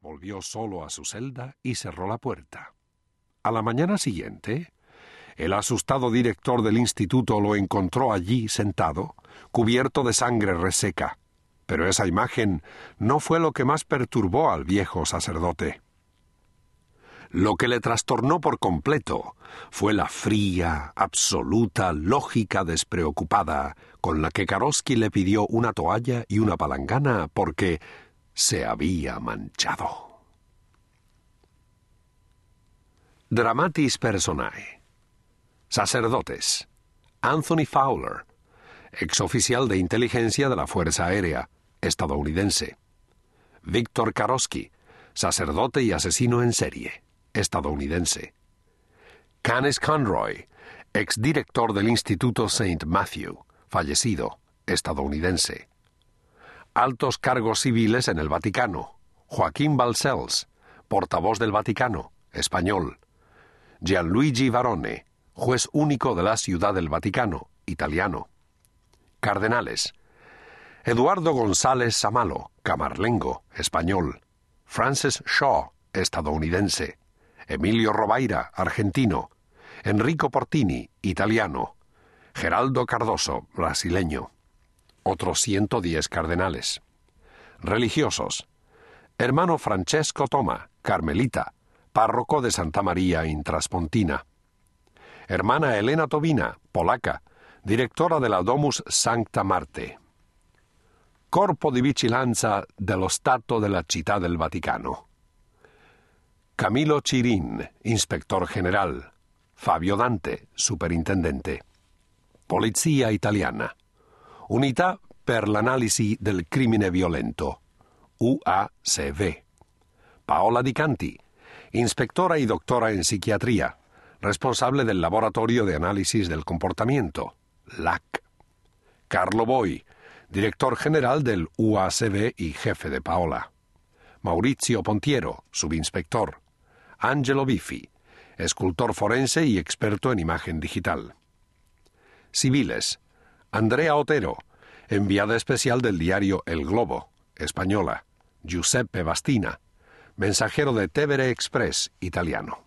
Volvió solo a su celda y cerró la puerta. A la mañana siguiente, el asustado director del instituto lo encontró allí sentado, cubierto de sangre reseca. Pero esa imagen no fue lo que más perturbó al viejo sacerdote. Lo que le trastornó por completo fue la fría, absoluta lógica despreocupada con la que Karosky le pidió una toalla y una palangana porque se había manchado. Dramatis personae. Sacerdotes. Anthony Fowler, exoficial de inteligencia de la Fuerza Aérea estadounidense. Víctor Karosky, sacerdote y asesino en serie estadounidense. Canes Conroy, exdirector del Instituto St. Matthew, fallecido, estadounidense. Altos cargos civiles en el Vaticano. Joaquín Balcells, portavoz del Vaticano, español. Gianluigi Varone, juez único de la Ciudad del Vaticano, italiano. Cardenales. Eduardo González Samalo, camarlengo, español. Francis Shaw, estadounidense. Emilio Robaira, argentino, Enrico Portini, italiano, Geraldo Cardoso, brasileño, otros 110 cardenales. Religiosos. Hermano Francesco Toma, carmelita, párroco de Santa María Intraspontina. Hermana Elena Tobina, polaca, directora de la Domus Sancta Marte. Corpo di Vigilanza dello Stato della Città del Vaticano. Camilo Chirin, inspector general. Fabio Dante, superintendente. Polizia italiana. Unità per l'analisi del crimine violento. UACV. Paola Di Canti, inspectora y doctora en psiquiatría, responsable del Laboratorio de Análisis del Comportamiento, LAC. Carlo Boy, director general del UACV y jefe de Paola. Maurizio Pontiero, subinspector. Angelo Biffi, escultor forense y experto en imagen digital. Civiles. Andrea Otero, enviada especial del diario El Globo, española. Giuseppe Bastina, mensajero de Tevere Express, italiano.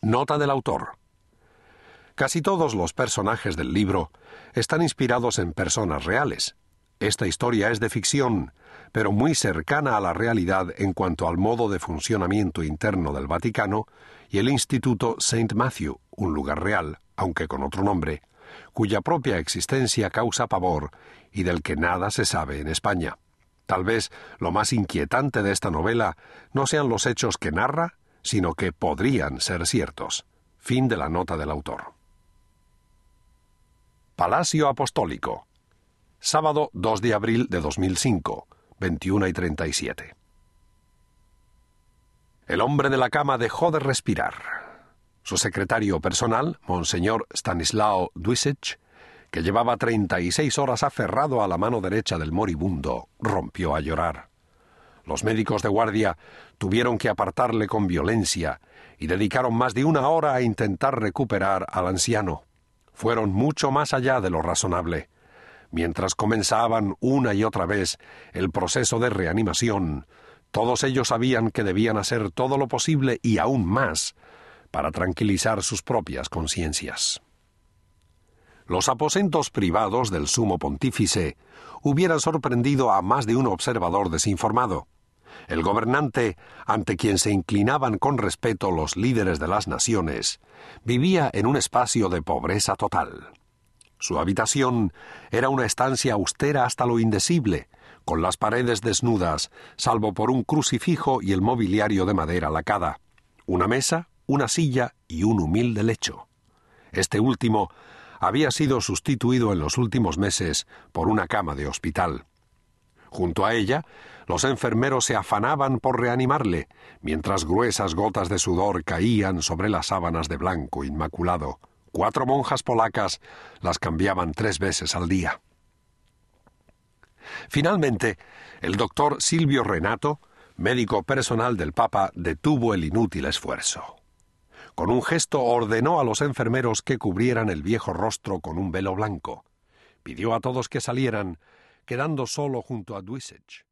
Nota del autor. Casi todos los personajes del libro están inspirados en personas reales. Esta historia es de ficción, pero muy cercana a la realidad en cuanto al modo de funcionamiento interno del Vaticano y el Instituto St. Matthew, un lugar real, aunque con otro nombre, cuya propia existencia causa pavor y del que nada se sabe en España. Tal vez lo más inquietante de esta novela no sean los hechos que narra, sino que podrían ser ciertos. Fin de la nota del autor. Palacio Apostólico. Sábado 2 de abril de 2005. 21 y 37. El hombre de la cama dejó de respirar. Su secretario personal, Monseñor Stanislao Duisich, que llevaba 36 horas aferrado a la mano derecha del moribundo, rompió a llorar. Los médicos de guardia tuvieron que apartarle con violencia y dedicaron más de una hora a intentar recuperar al anciano. Fueron mucho más allá de lo razonable mientras comenzaban una y otra vez el proceso de reanimación, todos ellos sabían que debían hacer todo lo posible y aún más para tranquilizar sus propias conciencias. Los aposentos privados del sumo pontífice hubieran sorprendido a más de un observador desinformado. El gobernante, ante quien se inclinaban con respeto los líderes de las naciones, vivía en un espacio de pobreza total. Su habitación era una estancia austera hasta lo indecible, con las paredes desnudas, salvo por un crucifijo y el mobiliario de madera lacada, una mesa, una silla y un humilde lecho. Este último había sido sustituido en los últimos meses por una cama de hospital. Junto a ella, los enfermeros se afanaban por reanimarle, mientras gruesas gotas de sudor caían sobre las sábanas de blanco inmaculado. Cuatro monjas polacas las cambiaban tres veces al día. Finalmente, el doctor Silvio Renato, médico personal del Papa, detuvo el inútil esfuerzo. Con un gesto ordenó a los enfermeros que cubrieran el viejo rostro con un velo blanco. Pidió a todos que salieran, quedando solo junto a Duisech.